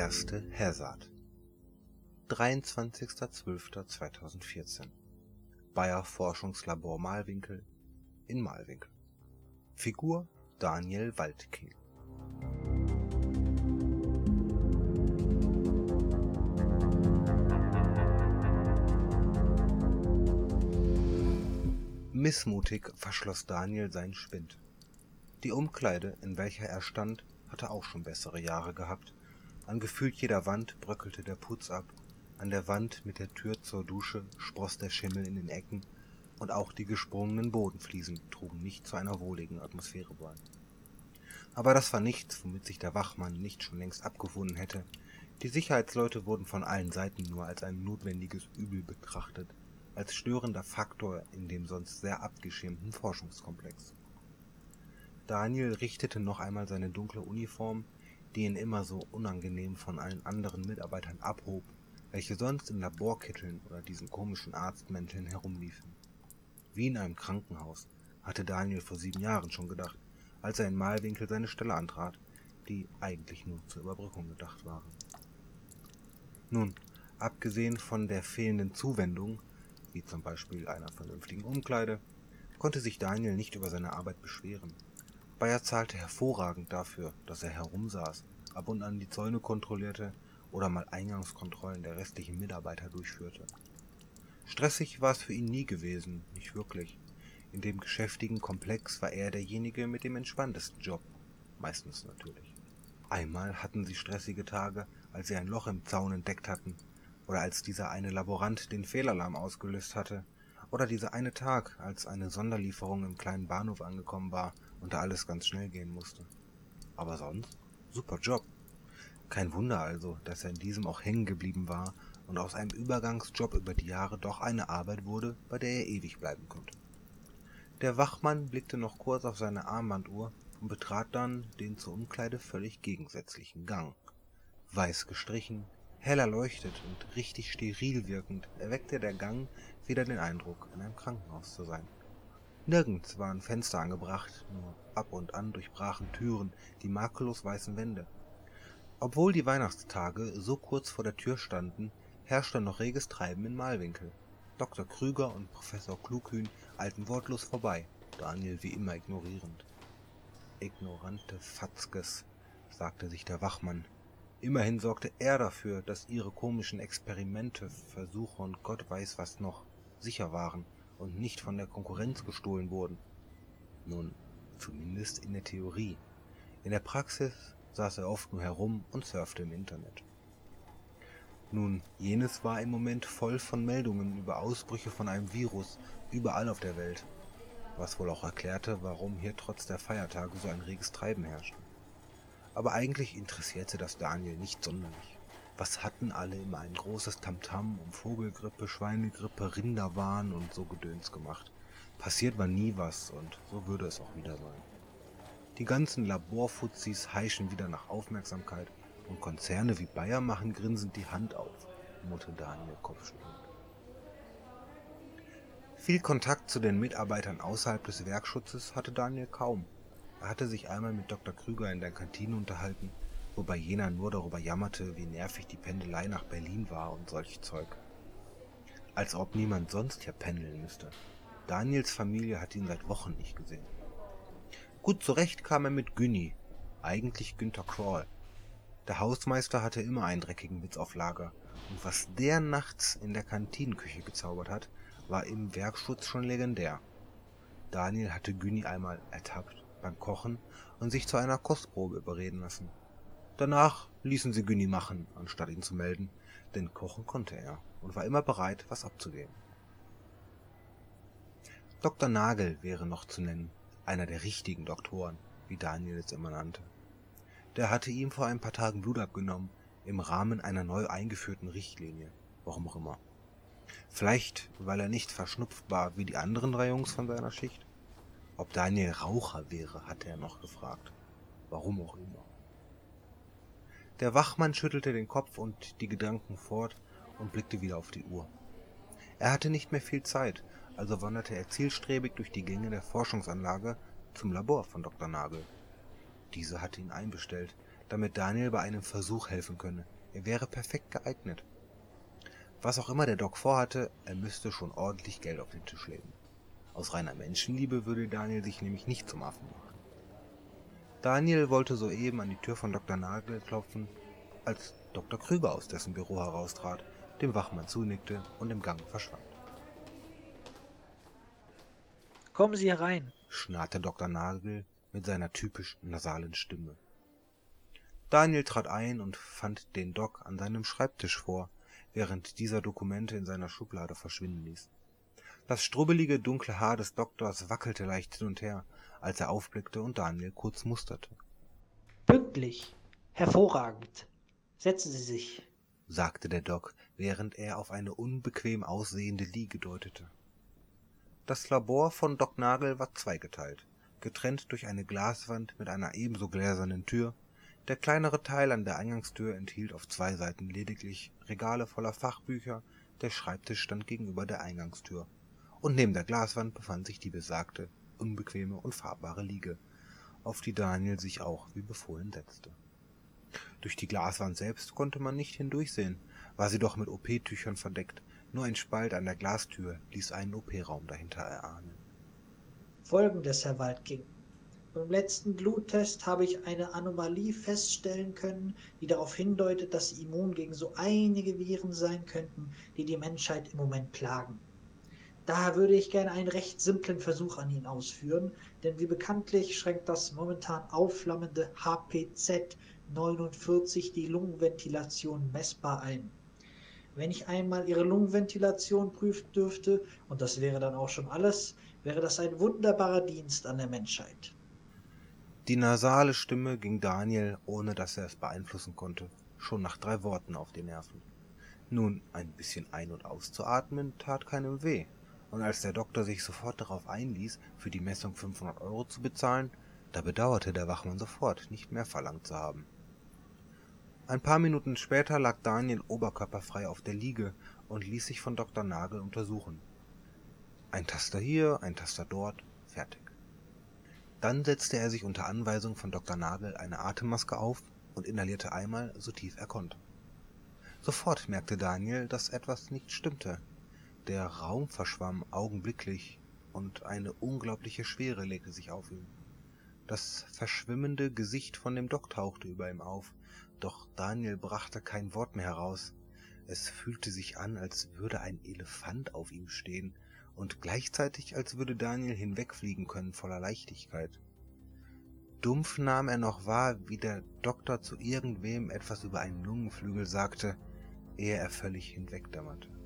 erste Hazard 23.12.2014 Bayer Forschungslabor Malwinkel in Malwinkel Figur Daniel Waldking Missmutig verschloss Daniel seinen Spind. Die Umkleide, in welcher er stand, hatte auch schon bessere Jahre gehabt. An gefühlt jeder Wand bröckelte der Putz ab, an der Wand mit der Tür zur Dusche spross der Schimmel in den Ecken, und auch die gesprungenen Bodenfliesen trugen nicht zu einer wohligen Atmosphäre bei. Aber das war nichts, womit sich der Wachmann nicht schon längst abgefunden hätte. Die Sicherheitsleute wurden von allen Seiten nur als ein notwendiges Übel betrachtet, als störender Faktor in dem sonst sehr abgeschirmten Forschungskomplex. Daniel richtete noch einmal seine dunkle Uniform, die ihn immer so unangenehm von allen anderen Mitarbeitern abhob, welche sonst in Laborkitteln oder diesen komischen Arztmänteln herumliefen. Wie in einem Krankenhaus, hatte Daniel vor sieben Jahren schon gedacht, als er in Malwinkel seine Stelle antrat, die eigentlich nur zur Überbrückung gedacht waren. Nun, abgesehen von der fehlenden Zuwendung, wie zum Beispiel einer vernünftigen Umkleide, konnte sich Daniel nicht über seine Arbeit beschweren. Bayer zahlte hervorragend dafür, dass er herumsaß, ab und an die Zäune kontrollierte oder mal Eingangskontrollen der restlichen Mitarbeiter durchführte. Stressig war es für ihn nie gewesen, nicht wirklich. In dem geschäftigen Komplex war er derjenige mit dem entspanntesten Job, meistens natürlich. Einmal hatten sie stressige Tage, als sie ein Loch im Zaun entdeckt hatten oder als dieser eine Laborant den Fehlalarm ausgelöst hatte, oder dieser eine Tag, als eine Sonderlieferung im kleinen Bahnhof angekommen war und da alles ganz schnell gehen musste. Aber sonst, super Job. Kein Wunder also, dass er in diesem auch hängen geblieben war und aus einem Übergangsjob über die Jahre doch eine Arbeit wurde, bei der er ewig bleiben konnte. Der Wachmann blickte noch kurz auf seine Armbanduhr und betrat dann den zur Umkleide völlig gegensätzlichen Gang. Weiß gestrichen, Hell erleuchtet und richtig steril wirkend erweckte der Gang wieder den Eindruck, in einem Krankenhaus zu sein. Nirgends waren Fenster angebracht, nur ab und an durchbrachen Türen die makellos weißen Wände. Obwohl die Weihnachtstage so kurz vor der Tür standen, herrschte noch reges Treiben in Malwinkel. Dr. Krüger und Professor Klughühn eilten wortlos vorbei, Daniel wie immer ignorierend. Ignorante Fatzkes, sagte sich der Wachmann, Immerhin sorgte er dafür, dass ihre komischen Experimente, Versuche und Gott weiß was noch sicher waren und nicht von der Konkurrenz gestohlen wurden. Nun, zumindest in der Theorie. In der Praxis saß er oft nur herum und surfte im Internet. Nun, jenes war im Moment voll von Meldungen über Ausbrüche von einem Virus überall auf der Welt, was wohl auch erklärte, warum hier trotz der Feiertage so ein reges Treiben herrschte. Aber eigentlich interessierte das Daniel nicht sonderlich. Was hatten alle immer ein großes Tamtam um Vogelgrippe, Schweinegrippe, Rinderwahn und so Gedöns gemacht. Passiert war nie was und so würde es auch wieder sein. Die ganzen Laborfuzis heischen wieder nach Aufmerksamkeit und Konzerne wie Bayer machen grinsend die Hand auf, murrte Daniel kopfschüttelnd. Viel Kontakt zu den Mitarbeitern außerhalb des Werkschutzes hatte Daniel kaum. Er hatte sich einmal mit Dr. Krüger in der Kantine unterhalten, wobei jener nur darüber jammerte, wie nervig die Pendelei nach Berlin war und solch Zeug. Als ob niemand sonst hier pendeln müsste. Daniels Familie hatte ihn seit Wochen nicht gesehen. Gut zurecht kam er mit Günni, eigentlich Günther Crawl. Der Hausmeister hatte immer einen dreckigen Witz auf Lager, und was der nachts in der Kantinenküche gezaubert hat, war im Werkschutz schon legendär. Daniel hatte Günni einmal ertappt beim Kochen und sich zu einer Kostprobe überreden lassen. Danach ließen sie Günni machen, anstatt ihn zu melden, denn kochen konnte er und war immer bereit, was abzugeben. Dr. Nagel wäre noch zu nennen, einer der richtigen Doktoren, wie Daniel es immer nannte. Der hatte ihm vor ein paar Tagen Blut abgenommen, im Rahmen einer neu eingeführten Richtlinie, warum auch immer. Vielleicht, weil er nicht verschnupft war wie die anderen drei Jungs von seiner Schicht? Ob Daniel Raucher wäre, hatte er noch gefragt. Warum auch immer. Der Wachmann schüttelte den Kopf und die Gedanken fort und blickte wieder auf die Uhr. Er hatte nicht mehr viel Zeit, also wanderte er zielstrebig durch die Gänge der Forschungsanlage zum Labor von Dr. Nagel. Diese hatte ihn einbestellt, damit Daniel bei einem Versuch helfen könne. Er wäre perfekt geeignet. Was auch immer der Doc vorhatte, er müsste schon ordentlich Geld auf den Tisch legen. Aus reiner Menschenliebe würde Daniel sich nämlich nicht zum Affen machen. Daniel wollte soeben an die Tür von Dr. Nagel klopfen, als Dr. Krüger aus dessen Büro heraustrat, dem Wachmann zunickte und im Gang verschwand. Kommen Sie herein, schnarrte Dr. Nagel mit seiner typisch nasalen Stimme. Daniel trat ein und fand den Doc an seinem Schreibtisch vor, während dieser Dokumente in seiner Schublade verschwinden ließ. Das strubbelige, dunkle Haar des Doktors wackelte leicht hin und her, als er aufblickte und Daniel kurz musterte. Pünktlich. Hervorragend. Setzen Sie sich, sagte der Doc, während er auf eine unbequem aussehende Liege deutete. Das Labor von Doc Nagel war zweigeteilt, getrennt durch eine Glaswand mit einer ebenso gläsernen Tür. Der kleinere Teil an der Eingangstür enthielt auf zwei Seiten lediglich Regale voller Fachbücher, der Schreibtisch stand gegenüber der Eingangstür, und neben der Glaswand befand sich die besagte, unbequeme und fahrbare Liege, auf die Daniel sich auch wie befohlen setzte. Durch die Glaswand selbst konnte man nicht hindurchsehen, war sie doch mit OP-Tüchern verdeckt. Nur ein Spalt an der Glastür ließ einen OP-Raum dahinter erahnen. Folgendes, Herr Waldking. Beim letzten Bluttest habe ich eine Anomalie feststellen können, die darauf hindeutet, dass Sie immun gegen so einige Viren sein könnten, die die Menschheit im Moment plagen. Daher würde ich gerne einen recht simplen Versuch an Ihnen ausführen, denn wie bekanntlich schränkt das momentan aufflammende HPZ 49 die Lungenventilation messbar ein. Wenn ich einmal Ihre Lungenventilation prüfen dürfte, und das wäre dann auch schon alles, wäre das ein wunderbarer Dienst an der Menschheit. Die nasale Stimme ging Daniel, ohne dass er es beeinflussen konnte, schon nach drei Worten auf die Nerven. Nun, ein bisschen ein- und auszuatmen tat keinem weh, und als der Doktor sich sofort darauf einließ, für die Messung 500 Euro zu bezahlen, da bedauerte der Wachmann sofort, nicht mehr verlangt zu haben. Ein paar Minuten später lag Daniel oberkörperfrei auf der Liege und ließ sich von Dr. Nagel untersuchen. Ein Taster hier, ein Taster dort, fertig. Dann setzte er sich unter Anweisung von Dr. Nagel eine Atemmaske auf und inhalierte einmal, so tief er konnte. Sofort merkte Daniel, dass etwas nicht stimmte. Der Raum verschwamm augenblicklich und eine unglaubliche Schwere legte sich auf ihn. Das verschwimmende Gesicht von dem Doc tauchte über ihm auf, doch Daniel brachte kein Wort mehr heraus. Es fühlte sich an, als würde ein Elefant auf ihm stehen und gleichzeitig als würde Daniel hinwegfliegen können voller Leichtigkeit. Dumpf nahm er noch wahr, wie der Doktor zu irgendwem etwas über einen Lungenflügel sagte, ehe er völlig hinwegdämmerte.